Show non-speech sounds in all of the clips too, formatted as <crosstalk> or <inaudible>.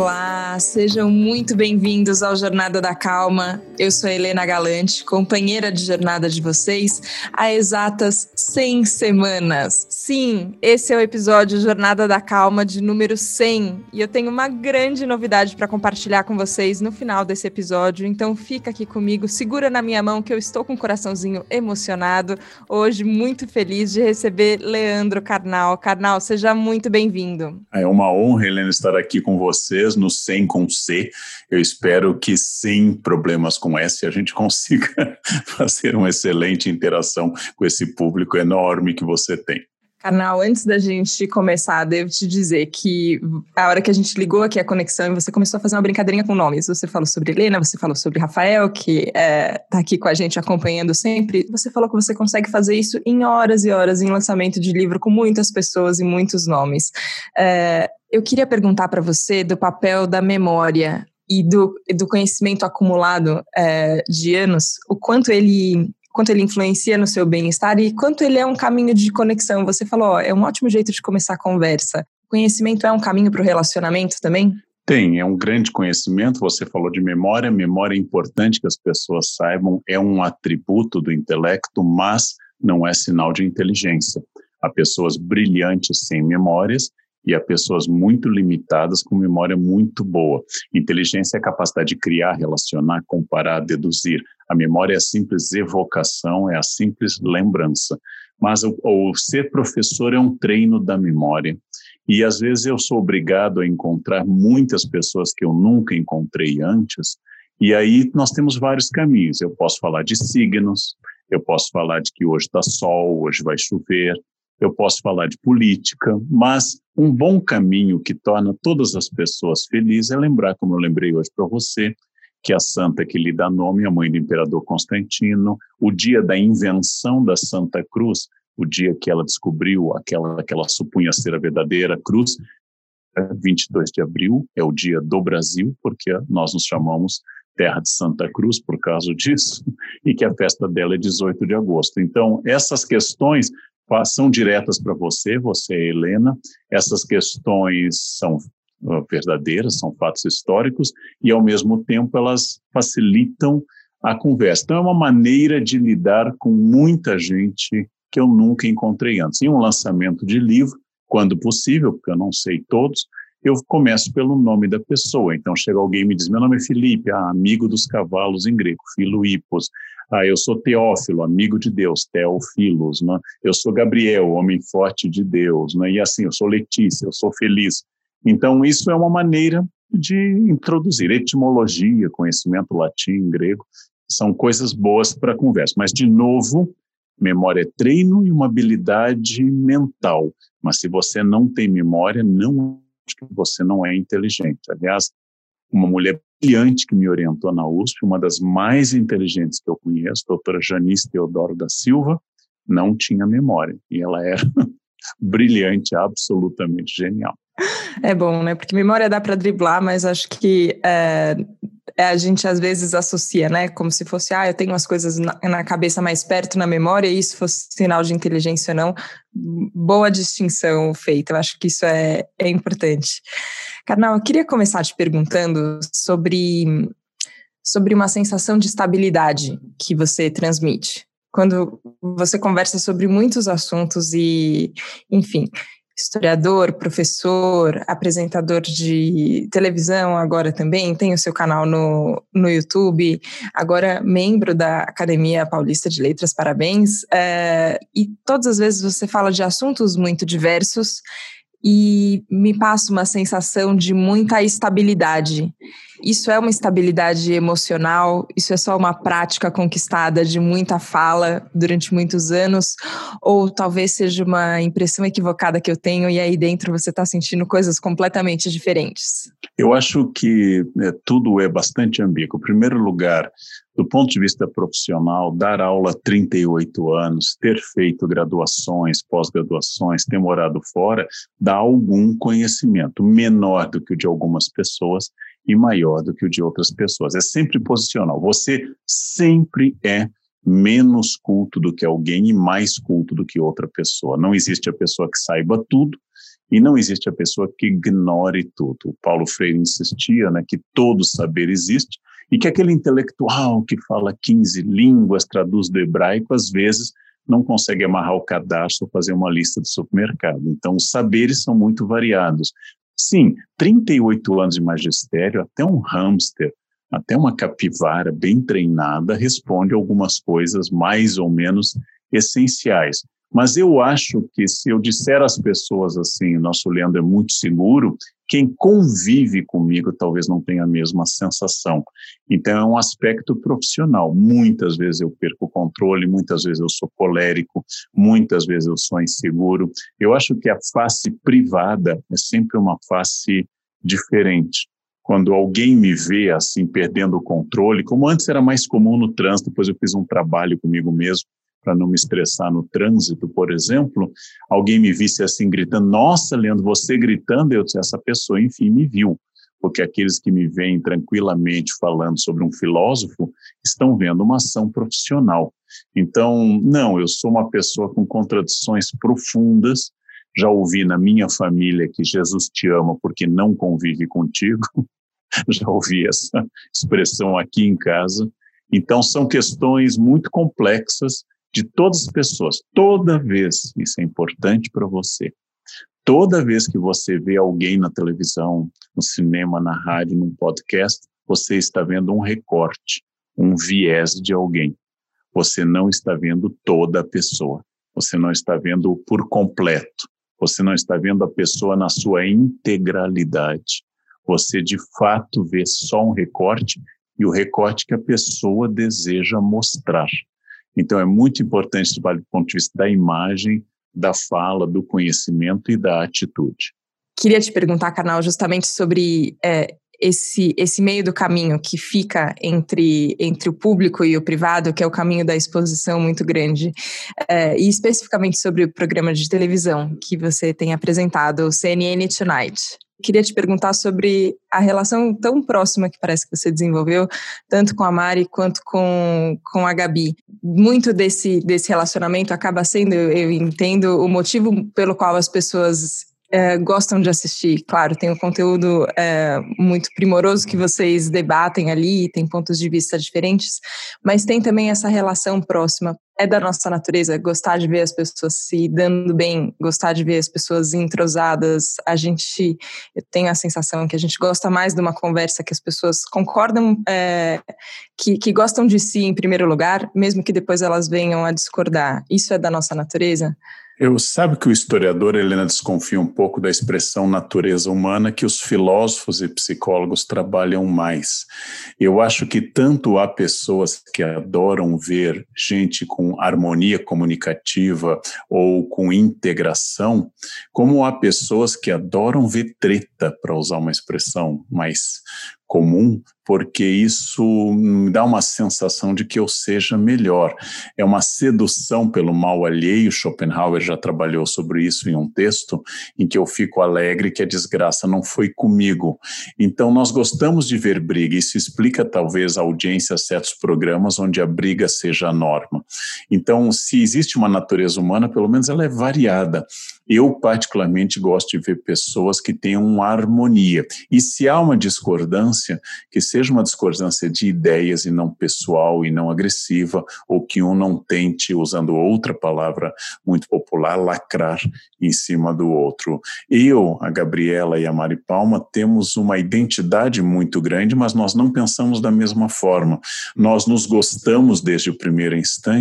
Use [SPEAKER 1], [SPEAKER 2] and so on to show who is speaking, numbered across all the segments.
[SPEAKER 1] Olá, sejam muito bem-vindos ao Jornada da Calma. Eu sou Helena Galante, companheira de jornada de vocês há exatas 100 semanas. Sim, esse é o episódio Jornada da Calma de número 100 e eu tenho uma grande novidade para compartilhar com vocês no final desse episódio, então fica aqui comigo, segura na minha mão que eu estou com o coraçãozinho emocionado. Hoje, muito feliz de receber Leandro Carnal. Carnal, seja muito bem-vindo.
[SPEAKER 2] É uma honra, Helena, estar aqui com você vocês no 100 com C. Eu espero que sem problemas com S a gente consiga <laughs> fazer uma excelente interação com esse público enorme que você tem.
[SPEAKER 1] Carnal, antes da gente começar, devo te dizer que a hora que a gente ligou aqui a conexão e você começou a fazer uma brincadeirinha com nomes, você falou sobre Helena, você falou sobre Rafael, que está é, aqui com a gente acompanhando sempre, você falou que você consegue fazer isso em horas e horas em lançamento de livro com muitas pessoas e muitos nomes. É, eu queria perguntar para você do papel da memória e do, do conhecimento acumulado é, de anos, o quanto ele quanto ele influencia no seu bem-estar e quanto ele é um caminho de conexão. Você falou, ó, é um ótimo jeito de começar a conversa. Conhecimento é um caminho para o relacionamento também?
[SPEAKER 2] Tem, é um grande conhecimento. Você falou de memória, memória é importante que as pessoas saibam, é um atributo do intelecto, mas não é sinal de inteligência. Há pessoas brilhantes sem memórias e há pessoas muito limitadas com memória muito boa. Inteligência é a capacidade de criar, relacionar, comparar, deduzir. A memória é a simples evocação, é a simples lembrança. Mas o, o ser professor é um treino da memória. E às vezes eu sou obrigado a encontrar muitas pessoas que eu nunca encontrei antes. E aí nós temos vários caminhos. Eu posso falar de signos, eu posso falar de que hoje está sol, hoje vai chover, eu posso falar de política, mas um bom caminho que torna todas as pessoas felizes é lembrar, como eu lembrei hoje para você, que a santa que lhe dá nome, a mãe do imperador Constantino, o dia da invenção da Santa Cruz, o dia que ela descobriu aquela que ela supunha ser a verdadeira cruz, 22 de abril, é o dia do Brasil, porque nós nos chamamos Terra de Santa Cruz por causa <laughs> disso, e que a festa dela é 18 de agosto. Então, essas questões são diretas para você, você Helena. Essas questões são ah, verdadeiras, são fatos históricos e, ao mesmo tempo, elas facilitam a conversa. Então, é uma maneira de lidar com muita gente que eu nunca encontrei antes. Em um lançamento de livro, quando possível, porque eu não sei todos, eu começo pelo nome da pessoa. Então, chega alguém e me diz: Meu nome é Felipe, ah, amigo dos cavalos em grego, Filoipos. Ah, eu sou Teófilo, amigo de Deus, Teófilos. Né? Eu sou Gabriel, homem forte de Deus. Né? E assim, eu sou Letícia, eu sou feliz. Então, isso é uma maneira de introduzir etimologia, conhecimento latim, grego, são coisas boas para a conversa. Mas, de novo, memória é treino e uma habilidade mental. Mas se você não tem memória, não que você não é inteligente. Aliás, uma mulher brilhante que me orientou na USP, uma das mais inteligentes que eu conheço, a doutora Janice Teodoro da Silva, não tinha memória. E ela era <laughs> brilhante, absolutamente genial.
[SPEAKER 1] É bom, né? Porque memória dá para driblar, mas acho que é, é, a gente às vezes associa, né? Como se fosse, ah, eu tenho umas coisas na, na, cabeça mais perto na memória, e isso fosse sinal de inteligência ou não. Boa distinção feita, eu acho que isso é, é importante. Carnal, eu queria começar te perguntando sobre, sobre uma sensação de estabilidade que você transmite. Quando você conversa sobre muitos assuntos e, enfim, historiador, professor, apresentador de televisão agora também, tem o seu canal no, no YouTube, agora membro da Academia Paulista de Letras, parabéns. É, e todas as vezes você fala de assuntos muito diversos e me passa uma sensação de muita estabilidade. Isso é uma estabilidade emocional? Isso é só uma prática conquistada de muita fala durante muitos anos? Ou talvez seja uma impressão equivocada que eu tenho e aí dentro você está sentindo coisas completamente diferentes?
[SPEAKER 2] Eu acho que né, tudo é bastante ambíguo. Em primeiro lugar, do ponto de vista profissional, dar aula há 38 anos, ter feito graduações, pós-graduações, ter morado fora, dá algum conhecimento, menor do que o de algumas pessoas e maior do que o de outras pessoas. É sempre posicional. Você sempre é menos culto do que alguém e mais culto do que outra pessoa. Não existe a pessoa que saiba tudo E não existe a pessoa que ignore tudo. O Paulo Freire insistia né, que todo saber existe e que aquele intelectual que fala 15 línguas, traduz do hebraico, às vezes não consegue amarrar o cadastro ou fazer uma lista de supermercado. Então, os saberes são muito variados. Sim, 38 anos de magistério, até um hamster, até uma capivara bem treinada responde algumas coisas mais ou menos essenciais. Mas eu acho que se eu disser às pessoas assim, nosso Leandro é muito seguro, quem convive comigo talvez não tenha a mesma sensação. Então é um aspecto profissional. Muitas vezes eu perco o controle, muitas vezes eu sou colérico, muitas vezes eu sou inseguro. Eu acho que a face privada é sempre uma face diferente quando alguém me vê assim perdendo o controle, como antes era mais comum no trânsito, depois eu fiz um trabalho comigo mesmo para não me estressar no trânsito, por exemplo, alguém me visse assim gritando, nossa, Leandro, você gritando, eu disse, essa pessoa, enfim, me viu. Porque aqueles que me veem tranquilamente falando sobre um filósofo estão vendo uma ação profissional. Então, não, eu sou uma pessoa com contradições profundas. Já ouvi na minha família que Jesus te ama porque não convive contigo. <laughs> Já ouvi essa expressão aqui em casa. Então, são questões muito complexas de todas as pessoas. Toda vez, isso é importante para você, toda vez que você vê alguém na televisão, no cinema, na rádio, num podcast, você está vendo um recorte, um viés de alguém. Você não está vendo toda a pessoa. Você não está vendo por completo. Você não está vendo a pessoa na sua integralidade. Você de fato vê só um recorte e o recorte que a pessoa deseja mostrar. Então, é muito importante trabalho do ponto de vista da imagem, da fala, do conhecimento e da atitude.
[SPEAKER 1] Queria te perguntar, Carnal, justamente sobre é, esse, esse meio do caminho que fica entre, entre o público e o privado, que é o caminho da exposição muito grande, é, e especificamente sobre o programa de televisão que você tem apresentado, o CNN Tonight. Queria te perguntar sobre a relação tão próxima que parece que você desenvolveu, tanto com a Mari quanto com, com a Gabi. Muito desse, desse relacionamento acaba sendo, eu entendo, o motivo pelo qual as pessoas é, gostam de assistir. Claro, tem um conteúdo é, muito primoroso que vocês debatem ali, tem pontos de vista diferentes, mas tem também essa relação próxima. É da nossa natureza gostar de ver as pessoas se dando bem, gostar de ver as pessoas entrosadas. A gente, eu tenho a sensação que a gente gosta mais de uma conversa que as pessoas concordam, é, que, que gostam de si em primeiro lugar, mesmo que depois elas venham a discordar. Isso é da nossa natureza?
[SPEAKER 2] Eu sabe que o historiador Helena desconfia um pouco da expressão natureza humana que os filósofos e psicólogos trabalham mais. Eu acho que tanto há pessoas que adoram ver gente com harmonia comunicativa ou com integração, como há pessoas que adoram ver treta, para usar uma expressão mais comum, porque isso me dá uma sensação de que eu seja melhor. É uma sedução pelo mal alheio. Schopenhauer já trabalhou sobre isso em um texto, em que eu fico alegre que a desgraça não foi comigo. Então, nós gostamos de ver briga. Isso explica, talvez, a audiência a certos programas onde a briga seja a norma. Então, se existe uma natureza humana, pelo menos ela é variada. Eu, particularmente, gosto de ver pessoas que tenham uma harmonia. E se há uma discordância, que seja uma discordância de ideias e não pessoal e não agressiva, ou que um não tente, usando outra palavra muito popular, lacrar em cima do outro. Eu, a Gabriela e a Mari Palma temos uma identidade muito grande, mas nós não pensamos da mesma forma. Nós nos gostamos desde o primeiro instante.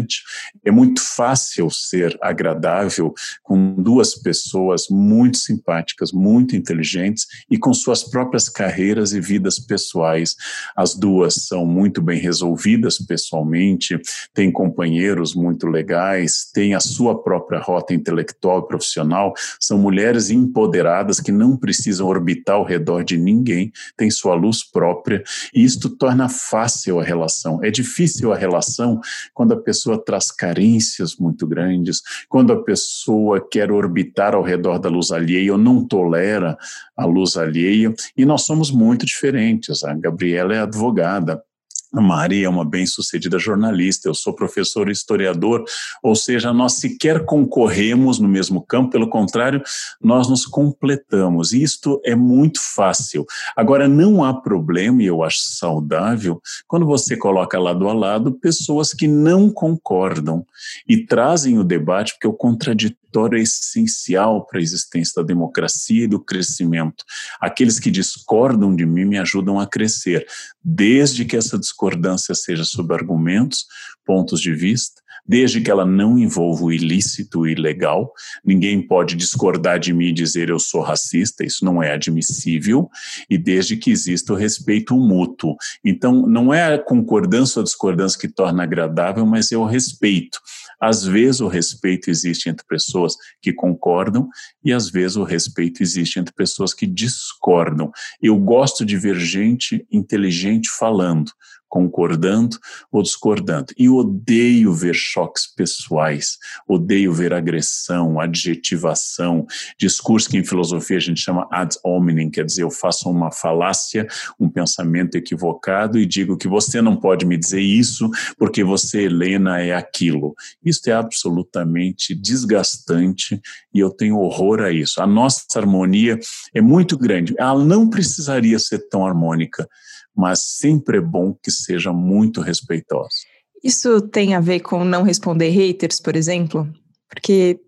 [SPEAKER 2] É muito fácil ser agradável com duas pessoas muito simpáticas, muito inteligentes e com suas próprias carreiras e vidas pessoais. As duas são muito bem resolvidas pessoalmente, têm companheiros muito legais, têm a sua própria rota intelectual e profissional, são mulheres empoderadas que não precisam orbitar ao redor de ninguém, têm sua luz própria e isto torna fácil a relação. É difícil a relação quando a pessoa traz carências muito grandes, quando a pessoa quer orbitar ao redor da luz alheia ou não tolera a luz alheia, e nós somos muito diferentes. A Gabriela é advogada, a Mari é uma bem-sucedida jornalista, eu sou professor historiador, ou seja, nós sequer concorremos no mesmo campo, pelo contrário, nós nos completamos. E isto é muito fácil. Agora, não há problema, e eu acho saudável, quando você coloca lado a lado pessoas que não concordam e trazem o debate, porque o contraditório é essencial para a existência da democracia e do crescimento. Aqueles que discordam de mim me ajudam a crescer, desde que essa discordância seja sobre argumentos, pontos de vista, desde que ela não envolva o ilícito e ilegal. Ninguém pode discordar de mim e dizer eu sou racista, isso não é admissível, e desde que exista o respeito mútuo. Então, não é a concordância ou a discordância que torna agradável, mas é o respeito. Às vezes o respeito existe entre pessoas que concordam e às vezes o respeito existe entre pessoas que discordam. Eu gosto de ver gente inteligente falando concordando ou discordando. E odeio ver choques pessoais, odeio ver agressão, adjetivação, discurso que em filosofia a gente chama ad hominem, quer dizer, eu faço uma falácia, um pensamento equivocado e digo que você não pode me dizer isso porque você, Helena, é aquilo. Isso é absolutamente desgastante e eu tenho horror a isso. A nossa harmonia é muito grande, ela não precisaria ser tão harmônica mas sempre é bom que seja muito respeitosa.
[SPEAKER 1] Isso tem a ver com não responder haters, por exemplo? Porque,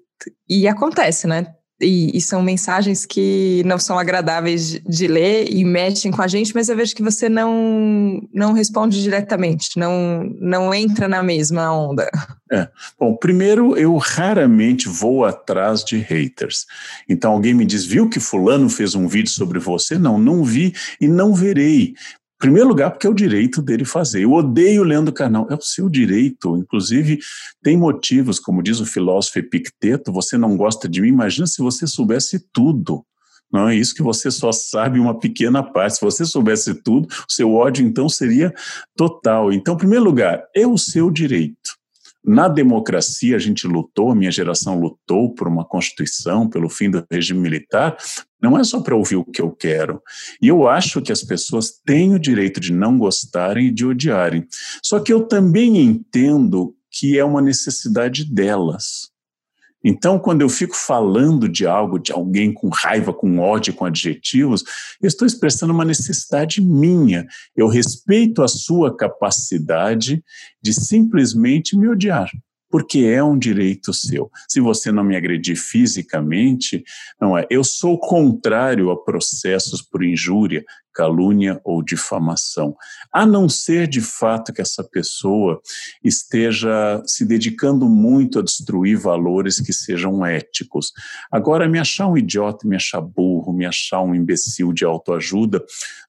[SPEAKER 1] e acontece, né? E, e, são mensagens que não são agradáveis de ler e mexem com a gente, mas eu vejo que você não, não responde diretamente, não, não entra na mesma onda.
[SPEAKER 2] É. Bom, primeiro, eu raramente vou atrás de haters. Então, alguém me diz, viu que Fulano fez um vídeo sobre você? Não, não vi e não verei primeiro lugar, porque é o direito dele fazer. Eu odeio Leandro Carnal, é o seu direito. Inclusive, tem motivos, como diz o filósofo Epicteto, você não gosta de mim, imagina se você soubesse tudo. Não é isso que você só sabe uma pequena parte. Se você soubesse tudo, o seu ódio então seria total. Então, em primeiro lugar, é o seu direito. Na democracia, a gente lutou, a minha geração lutou por uma constituição, pelo fim do regime militar, não é só para ouvir o que eu quero. E eu acho que as pessoas têm o direito de não gostarem e de odiarem. Só que eu também entendo que é uma necessidade delas. Então, quando eu fico falando de algo, de alguém com raiva, com ódio, com adjetivos, eu estou expressando uma necessidade minha. Eu respeito a sua capacidade de simplesmente me odiar porque é um direito seu. Se você não me agredir fisicamente, não é. Eu sou contrário a processos por injúria, calúnia ou difamação, a não ser de fato que essa pessoa esteja se dedicando muito a destruir valores que sejam éticos. Agora, me achar um idiota, me achar burro, me achar um imbecil de autoajuda,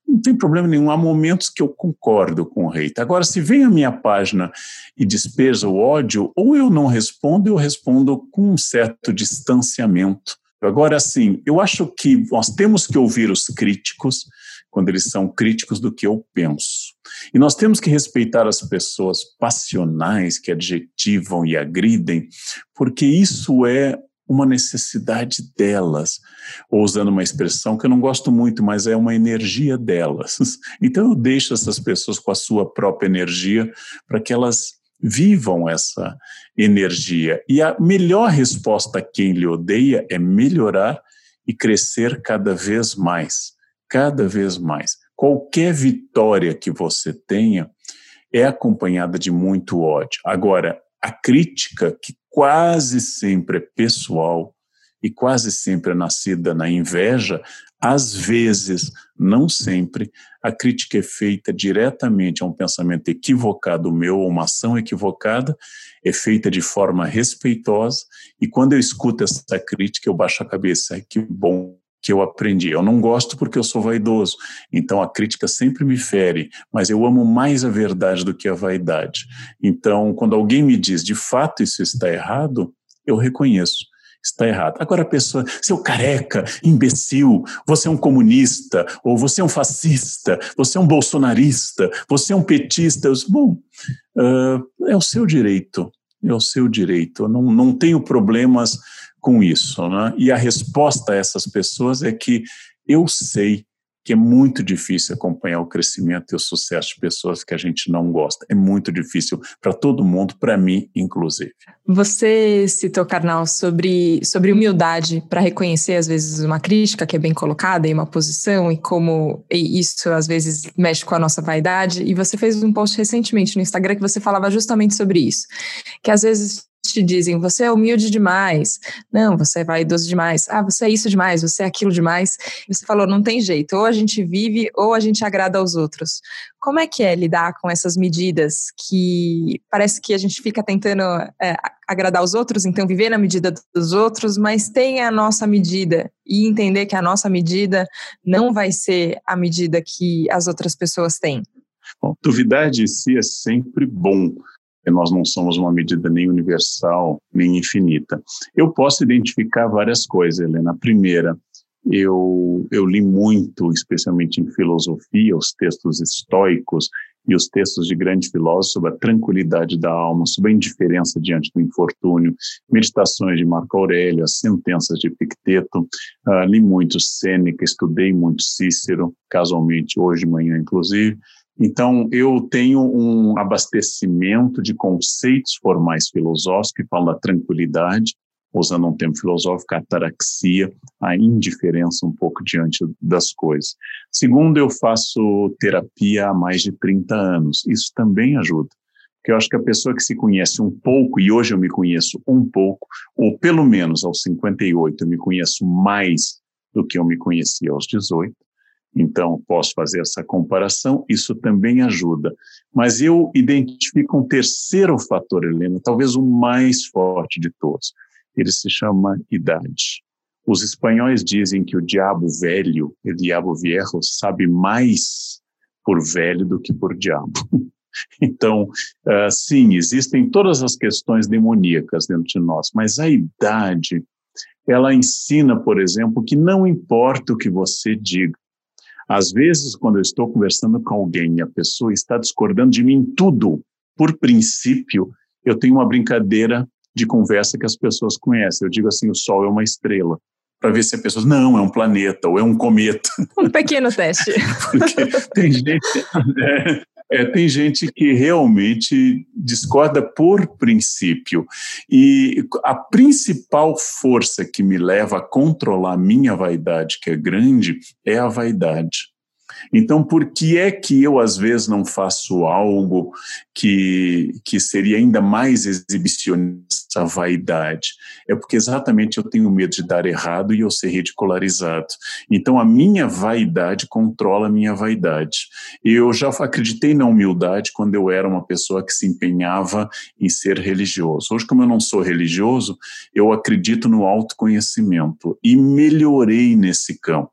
[SPEAKER 2] não tem problema nenhum. Há momentos que eu concordo com o hate. Agora, se vem a minha página e despeja o ódio, ou eu não respondo, eu respondo com um certo distanciamento. Agora, assim, eu acho que nós temos que ouvir os críticos, quando eles são críticos do que eu penso. E nós temos que respeitar as pessoas passionais que adjetivam e agridem, porque isso é uma necessidade delas, ou usando uma expressão que eu não gosto muito, mas é uma energia delas. <laughs> Então eu deixo essas pessoas com a sua própria energia para que elas vivam essa energia. E a melhor resposta a quem lhe odeia é melhorar e crescer cada vez mais cada vez mais. Qualquer vitória que você tenha é acompanhada de muito ódio. Agora, a crítica, que quase sempre é pessoal e quase sempre é nascida na inveja, às vezes, não sempre, a crítica é feita diretamente a um pensamento equivocado meu ou uma ação equivocada, é feita de forma respeitosa, e quando eu escuto essa crítica, eu baixo a cabeça. Que bom que eu aprendi. Eu não gosto porque eu sou vaidoso, então a crítica sempre me fere, mas eu amo mais a verdade do que a vaidade. Então, quando alguém me diz de fato isso está errado, eu reconheço. Está errado. Agora a pessoa, seu careca, imbecil, você é um comunista, ou você é um fascista, você é um bolsonarista, você é um petista. Eu, bom, uh, é o seu direito, é o seu direito. Eu não, não tenho problemas com isso. Né? E a resposta a essas pessoas é que eu sei que é muito difícil acompanhar o crescimento e o sucesso de pessoas que a gente não gosta. É muito difícil para todo mundo, para mim, inclusive.
[SPEAKER 1] Você citou, Karnal, sobre, sobre humildade para reconhecer, às vezes, uma crítica que é bem colocada em uma posição e como isso, às vezes, mexe com a nossa vaidade. E você fez um post recentemente no Instagram que você falava justamente sobre isso. Que, às vezes, te dizem, você é humilde demais, não, você é vaidoso demais, ah, você é isso demais, você é aquilo demais. Você falou, não tem jeito, ou a gente vive ou a gente agrada aos outros. Como é que é lidar com essas medidas que parece que a gente fica tentando é, agradar os outros, então viver na medida dos outros, mas tem a nossa medida e entender que a nossa medida não vai ser a medida que as outras pessoas têm?
[SPEAKER 2] Bom, duvidar de si é sempre bom, nós não somos uma medida nem universal, nem infinita. Eu posso identificar várias coisas, Helena. A primeira, eu, eu li muito, especialmente em filosofia, os textos estoicos e os textos de grandes filósofos sobre a tranquilidade da alma, sobre a indiferença diante do infortúnio, meditações de Marco Aurélio, as sentenças de Epicteto, uh, li muito Sêneca, estudei muito Cícero, casualmente hoje de manhã, inclusive, então, eu tenho um abastecimento de conceitos formais filosóficos que falam da tranquilidade, usando um termo filosófico, a ataraxia, a indiferença um pouco diante das coisas. Segundo, eu faço terapia há mais de 30 anos. Isso também ajuda. Porque eu acho que a pessoa que se conhece um pouco, e hoje eu me conheço um pouco, ou pelo menos aos 58 eu me conheço mais do que eu me conhecia aos 18, então, posso fazer essa comparação, isso também ajuda. Mas eu identifico um terceiro fator, Helena, talvez o mais forte de todos. Ele se chama idade. Os espanhóis dizem que o diabo velho, o diabo viejo, sabe mais por velho do que por diabo. <laughs> Então, uh, sim, existem todas as questões demoníacas dentro de nós, mas a idade, ela ensina, por exemplo, que não importa o que você diga, às vezes, quando eu estou conversando com alguém e a pessoa está discordando de mim tudo, por princípio, eu tenho uma brincadeira de conversa que as pessoas conhecem. Eu digo assim: o Sol é uma estrela. Para ver se a pessoa não, é um planeta ou é um cometa.
[SPEAKER 1] Um pequeno teste. <laughs>
[SPEAKER 2] Porque tem gente, <laughs> é, é, tem gente que realmente discorda por princípio. E a principal força que me leva a controlar minha vaidade, que é grande, é a vaidade. Então, por que é que eu, às vezes, não faço algo que, que seria ainda mais exibicionista, vaidade? É porque exatamente eu tenho medo de dar errado e eu ser ridicularizado. Então, a minha vaidade controla a minha vaidade. Eu já acreditei na humildade quando eu era uma pessoa que se empenhava em ser religioso. Hoje, como eu não sou religioso, eu acredito no autoconhecimento e melhorei nesse campo.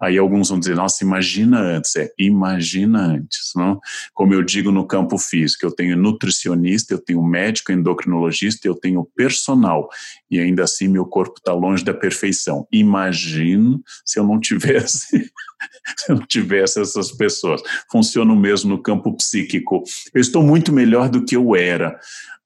[SPEAKER 2] Aí alguns vão dizer, nossa, imagina antes. É, imagina antes. Não? Como eu digo no campo físico, eu tenho nutricionista, eu tenho médico endocrinologista, eu tenho personal. E ainda assim meu corpo está longe da perfeição. Imagino se eu não tivesse <laughs> se eu não tivesse essas pessoas. Funciona o mesmo no campo psíquico. Eu estou muito melhor do que eu era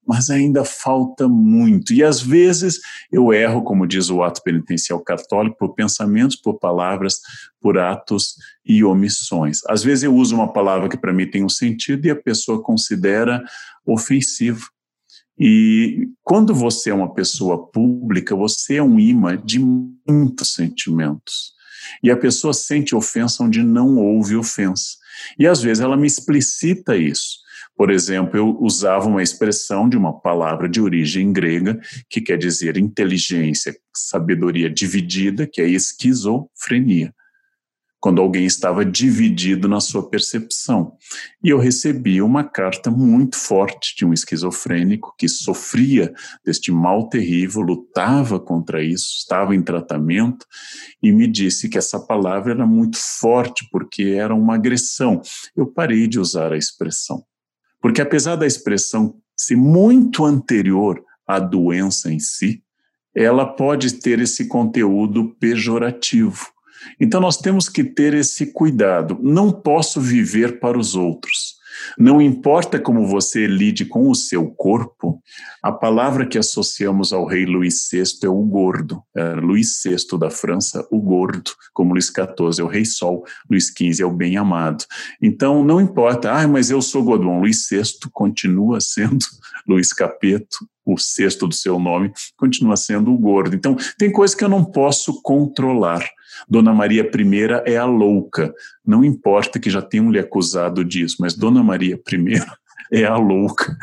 [SPEAKER 2] mas ainda falta muito. E às vezes eu erro, como diz o ato penitencial católico, por pensamentos, por palavras, por atos e omissões. Às vezes eu uso uma palavra que para mim tem um sentido e a pessoa considera ofensivo. E quando você é uma pessoa pública, você é um imã de muitos sentimentos. E a pessoa sente ofensa onde não houve ofensa. E às vezes ela me explicita isso. Por exemplo, eu usava uma expressão de uma palavra de origem grega que quer dizer inteligência, sabedoria dividida, que é esquizofrenia. Quando alguém estava dividido na sua percepção. E eu recebi uma carta muito forte de um esquizofrênico que sofria deste mal terrível, lutava contra isso, estava em tratamento e me disse que essa palavra era muito forte porque era uma agressão. Eu parei de usar a expressão. Porque apesar da expressão ser muito anterior à doença em si, ela pode ter esse conteúdo pejorativo. Então nós temos que ter esse cuidado. Não posso viver para os outros. Não importa como você lide com o seu corpo, a palavra que associamos ao rei Luís VI é o gordo. É Luís VI da França, o gordo, como Luís XIV é o rei sol, Luís XV é o bem-amado. Então, não importa, ah, mas eu sou Godon. Luís VI continua sendo <laughs> Luís Capeto, o sexto do seu nome, continua sendo o gordo. Então, tem coisas que eu não posso controlar. Dona Maria I é a louca. Não importa que já tenham lhe acusado disso, mas Dona Maria I <laughs> é a louca.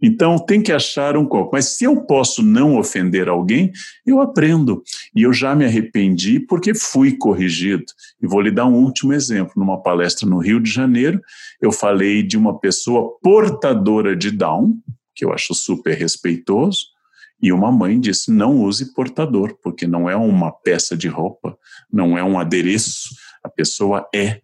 [SPEAKER 2] Então tem que achar um corpo. Mas se eu posso não ofender alguém, eu aprendo. E eu já me arrependi porque fui corrigido. E vou lhe dar um último exemplo. Numa palestra no Rio de Janeiro, eu falei de uma pessoa portadora de Down, que eu acho super respeitoso, e uma mãe disse: não use portador, porque não é uma peça de roupa, não é um adereço, a pessoa é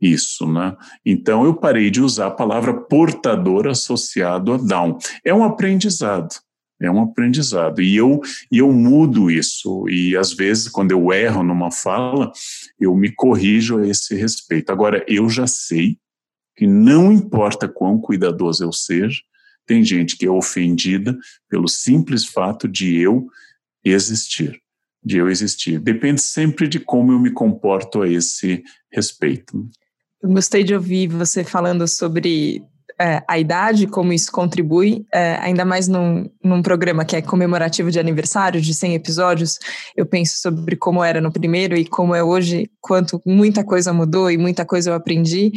[SPEAKER 2] isso, né? Então eu parei de usar a palavra portador associado a Down. É um aprendizado. É um aprendizado. E eu, e eu mudo isso. E às vezes, quando eu erro numa fala, eu me corrijo a esse respeito. Agora, eu já sei que não importa quão cuidadoso eu seja, tem gente que é ofendida pelo simples fato de eu existir, de eu existir. Depende sempre de como eu me comporto a esse respeito.
[SPEAKER 1] Eu gostei de ouvir você falando sobre é, a idade, como isso contribui, é, ainda mais num, num programa que é comemorativo de aniversário, de 100 episódios, eu penso sobre como era no primeiro e como é hoje, quanto muita coisa mudou e muita coisa eu aprendi,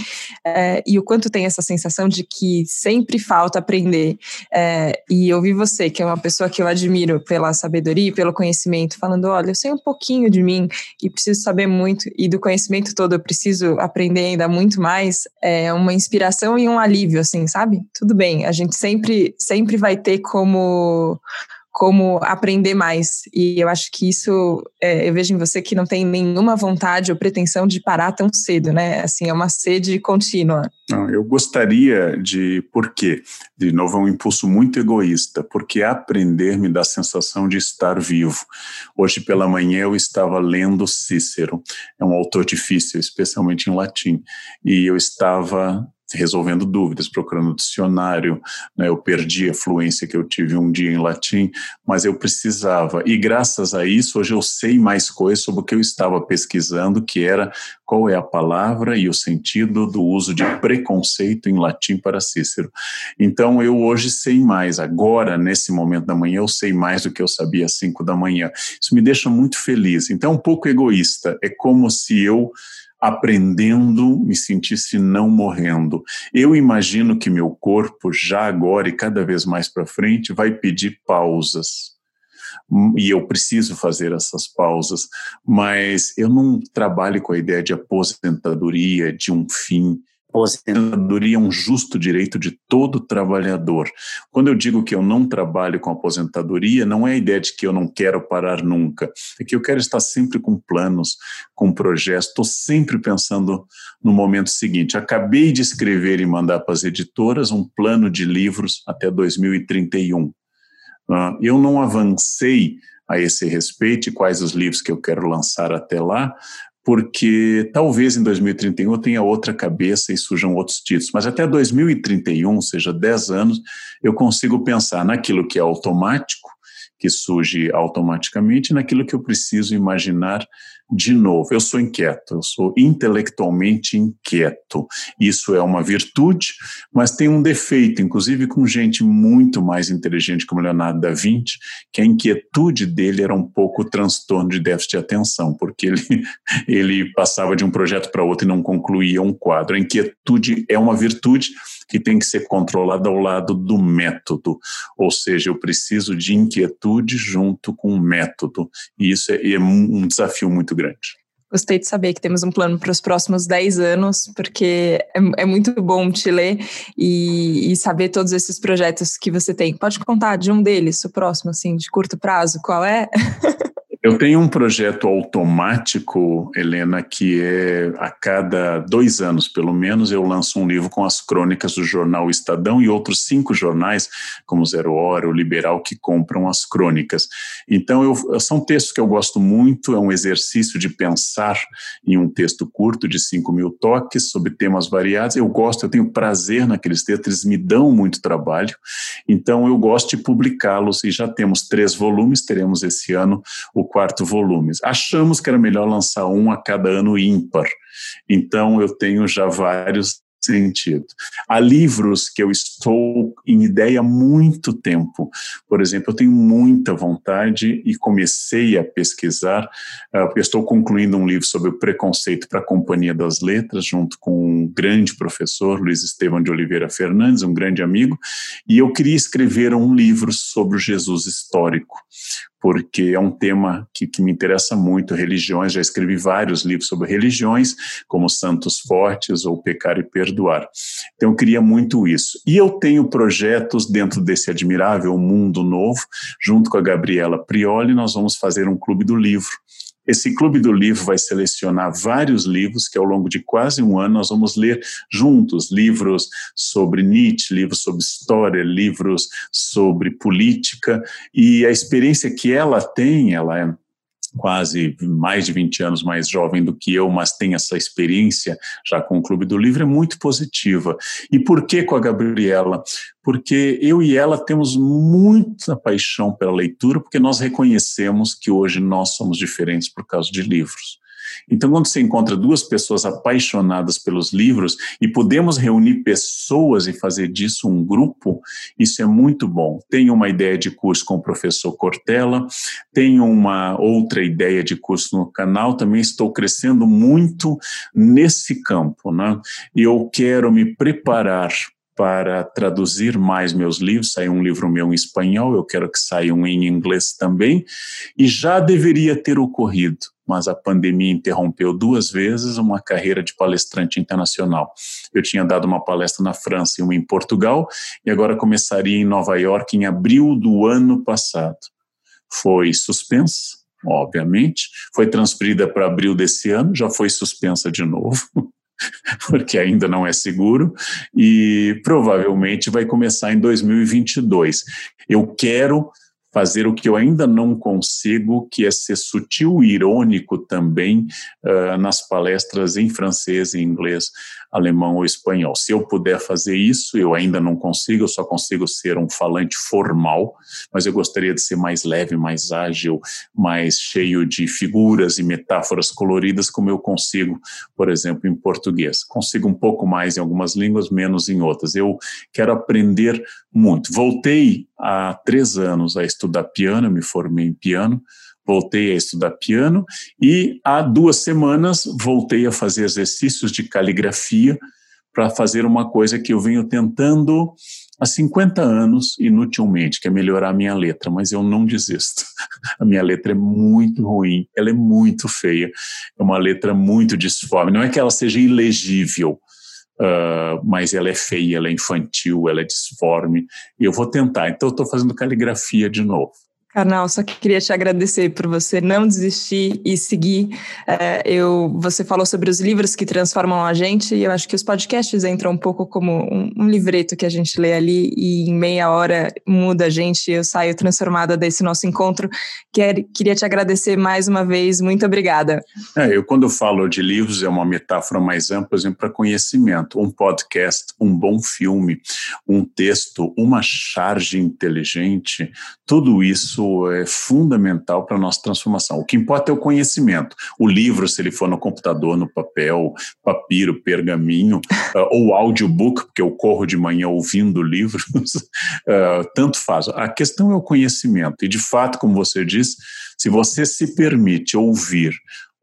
[SPEAKER 1] é, e o quanto tem essa sensação de que sempre falta aprender. É, e ouvir você, que é uma pessoa que eu admiro pela sabedoria e pelo conhecimento, falando: olha, eu sei um pouquinho de mim e preciso saber muito, e do conhecimento todo eu preciso aprender ainda muito mais, é uma inspiração e um alívio assim, sabe? Tudo bem, a gente sempre, sempre vai ter como como aprender mais. E eu acho que isso, é, eu vejo em você que não tem nenhuma vontade ou pretensão de parar tão cedo, né? Assim, é uma sede contínua.
[SPEAKER 2] Não, eu gostaria de, por quê? De novo, é um impulso muito egoísta, porque aprender me dá a sensação de estar vivo. Hoje pela manhã eu estava lendo Cícero, é um autor difícil, especialmente em latim, e eu estava resolvendo dúvidas, procurando dicionário. Né? Eu perdi a fluência que eu tive um dia em latim, mas eu precisava. E graças a isso, hoje eu sei mais coisas sobre o que eu estava pesquisando, que era qual é a palavra e o sentido do uso de preconceito em latim para Cícero. Então eu hoje sei mais. Agora, nesse momento da manhã, eu sei mais do que eu sabia às cinco da manhã. Isso me deixa muito feliz. Então é um pouco egoísta. É como se eu aprendendo, me sentisse não morrendo. Eu imagino que meu corpo, já agora e cada vez mais para frente, vai pedir pausas. E eu preciso fazer essas pausas, mas eu não trabalho com a ideia de aposentadoria, de um fim aposentadoria é um justo direito de todo trabalhador. Quando eu digo que eu não trabalho com aposentadoria, não é a ideia de que eu não quero parar nunca, é que eu quero estar sempre com planos, com projetos, estou sempre pensando no momento seguinte. Acabei de escrever e mandar para as editoras um plano de livros até 2031. Uh, eu não avancei a esse respeito quais os livros que eu quero lançar até lá, porque talvez em 2031 eu tenha outra cabeça e surjam outros títulos, mas até 2031, seja 10 anos, eu consigo pensar naquilo que é automático, que surge automaticamente, naquilo que eu preciso imaginar de novo, eu sou inquieto, eu sou intelectualmente inquieto. Isso é uma virtude, mas tem um defeito, inclusive com gente muito mais inteligente como Leonardo da Vinci, que a inquietude dele era um pouco transtorno de déficit de atenção, porque ele, ele passava de um projeto para outro e não concluía um quadro. A inquietude é uma virtude que tem que ser controlada ao lado do método, ou seja, eu preciso de inquietude junto com o método, e isso é, é um desafio muito grande.
[SPEAKER 1] Gostei de saber que temos um plano para os próximos 10 anos, porque é, é muito bom te ler e, e, saber todos esses projetos que você tem. Pode contar de um deles, o próximo, assim, de curto prazo, qual é? <laughs>
[SPEAKER 2] Eu tenho um projeto automático, Helena, que é a cada dois anos, pelo menos, eu lanço um livro com as crônicas do jornal Estadão e outros cinco jornais, como Zero Hora, o Liberal, que compram as crônicas. Então, eu, são textos que eu gosto muito, é um exercício de pensar em um texto curto de cinco mil toques sobre temas variados. Eu gosto, eu tenho prazer naqueles textos, eles me dão muito trabalho, então eu gosto de publicá-los e já temos três volumes, teremos esse ano o quarto volume. Achamos que era melhor lançar um a cada ano ímpar. Então eu tenho já vários sentido. Há livros que eu estou em ideia há muito tempo. Por exemplo, eu tenho muita vontade e comecei a pesquisar, porque estou concluindo um livro sobre o preconceito para a Companhia das Letras, junto com um grande professor, Luiz Estevam de Oliveira Fernandes, um grande amigo, e eu queria escrever um livro sobre o Jesus histórico porque é um tema que, que, me interessa muito, religiões, já escrevi vários livros sobre religiões, como Santos Fortes ou Pecar e Perdoar. Então eu queria muito isso. E eu tenho projetos dentro desse admirável mundo novo, junto com a Gabriela Prioli, nós vamos fazer um clube do livro. Esse Clube do Livro vai selecionar vários livros que, ao longo de quase um ano, nós vamos ler juntos: livros sobre Nietzsche, livros sobre história, livros sobre política. E a experiência que ela tem, ela é quase mais de 20 anos mais jovem do que eu, mas tem essa experiência já com o Clube do Livro, é muito positiva. E por que com a Gabriela? Porque eu e ela temos muita paixão pela leitura, porque nós reconhecemos que hoje nós somos diferentes por causa de livros. Então, quando você encontra duas pessoas apaixonadas pelos livros e podemos reunir pessoas e fazer disso um grupo, isso é muito bom. Tenho uma ideia de curso com o professor Cortella, tenho uma outra ideia de curso no canal, também estou crescendo muito nesse campo. Né? Eu quero me preparar para traduzir mais meus livros. Saiu um livro meu em espanhol, eu quero que saia um em inglês também, e já deveria ter ocorrido mas a pandemia interrompeu duas vezes uma carreira de palestrante internacional. Eu tinha dado uma palestra na França e uma em Portugal, e agora começaria em Nova York em abril do ano passado. Foi suspensa, obviamente, foi transferida para abril desse ano, já foi suspensa de novo. <laughs> <laughs> porque ainda não é seguro, e provavelmente vai começar em 2022. Eu quero fazer o que eu ainda não consigo, que é ser sutil e irônico também uh, nas palestras em francês, em inglês, alemão ou espanhol. Se eu puder fazer isso, eu ainda não consigo, eu só consigo ser um falante formal, mas eu gostaria de ser mais leve, mais ágil, mais cheio de figuras e metáforas coloridas, como eu consigo, por exemplo, em português. Consigo um pouco mais em algumas línguas, menos em outras. Eu quero aprender muito. Voltei há três anos a estudar piano, me formei em piano, voltei a estudar piano e há duas semanas voltei a fazer exercícios de caligrafia para fazer uma coisa que eu venho tentando há 50 anos inutilmente, que é melhorar a minha letra, mas eu não desisto. <laughs> A minha letra é muito ruim, ela é muito feia, é uma letra muito disforme. Não é que ela seja ilegível, Uh, mas ela é feia, ela é infantil, ela é disforme. Eu vou tentar. Então, eu estou fazendo caligrafia de novo.
[SPEAKER 1] Carnal, só queria te agradecer por você não desistir e seguir. É, eu, você falou sobre os livros que transformam a gente, e eu acho que os podcasts entram um pouco como um, um livreto que a gente lê ali e em meia hora muda a gente. Eu saio transformada desse nosso encontro. Quer, queria te agradecer mais uma vez. Muito obrigada.
[SPEAKER 2] É, eu, quando falo de livros, é uma metáfora mais ampla, exemplo, para conhecimento. Um podcast, um bom filme, um texto, uma charge inteligente, tudo isso é fundamental para a nossa transformação. O que importa é o conhecimento. O livro, se ele for no computador, no papel, papiro, pergaminho, uh, <laughs> ou audiobook, porque eu corro de manhã ouvindo livros, uh, <laughs> tanto faz. A questão é o conhecimento. E, de fato, como você disse, se você se permite ouvir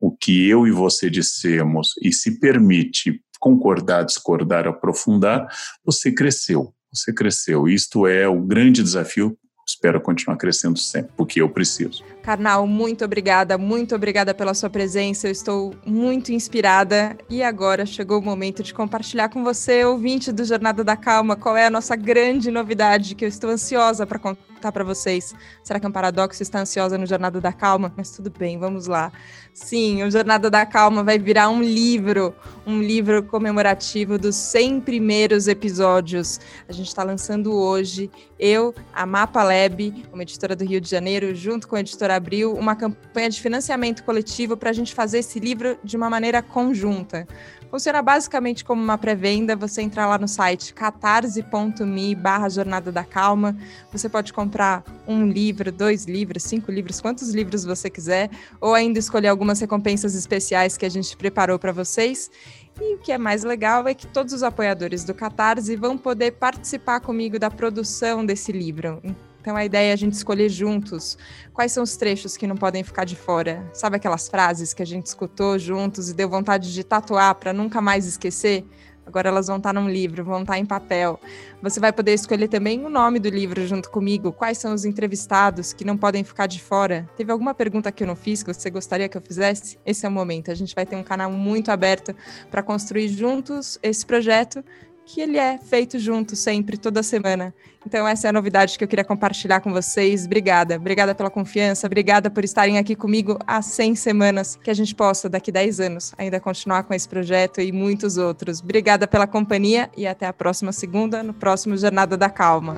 [SPEAKER 2] o que eu e você dissemos e se permite concordar, discordar, aprofundar, você cresceu. Você cresceu. Isto é o grande desafio espero continuar crescendo sempre, porque eu preciso.
[SPEAKER 1] Carnal, muito obrigada, muito obrigada pela sua presença. Eu estou muito inspirada e agora chegou o momento de compartilhar com você, ouvinte do Jornada da Calma, qual é a nossa grande novidade que eu estou ansiosa para contar contar para vocês. Será que é um paradoxo estar ansiosa no Jornada da Calma? Mas tudo bem, vamos lá. Sim, o Jornada da Calma vai virar um livro, um livro comemorativo dos 100 primeiros episódios. A gente está lançando hoje, eu, a Mapa Lab, uma editora do Rio de Janeiro, junto com a editora Abril, uma campanha de financiamento coletivo para a gente fazer esse livro de uma maneira conjunta. Funciona basicamente como uma pré-venda. Você entrar lá no site catarse.me barra Jornada da Calma. Você pode comprar um livro, dois livros, cinco livros, quantos livros você quiser, ou ainda escolher algumas recompensas especiais que a gente preparou para vocês. E o que é mais legal é que todos os apoiadores do Catarse vão poder participar comigo da produção desse livro. Então a ideia é a gente escolher juntos quais são os trechos que não podem ficar de fora. Sabe aquelas frases que a gente escutou juntos e deu vontade de tatuar para nunca mais esquecer? Agora elas vão estar num livro, vão estar em papel. Você vai poder escolher também o nome do livro junto comigo, quais são os entrevistados que não podem ficar de fora. Teve alguma pergunta que eu não fiz que você gostaria que eu fizesse? Esse é o momento. A gente vai ter um canal muito aberto para construir juntos esse projeto que ele é feito junto sempre, toda semana. Então, essa é a novidade que eu queria compartilhar com vocês. Obrigada. Obrigada pela confiança, obrigada por estarem aqui comigo há 100 semanas, que a gente possa, daqui 10 anos, ainda continuar com esse projeto e muitos outros. Obrigada pela companhia e até a próxima segunda, no próximo Jornada da Calma.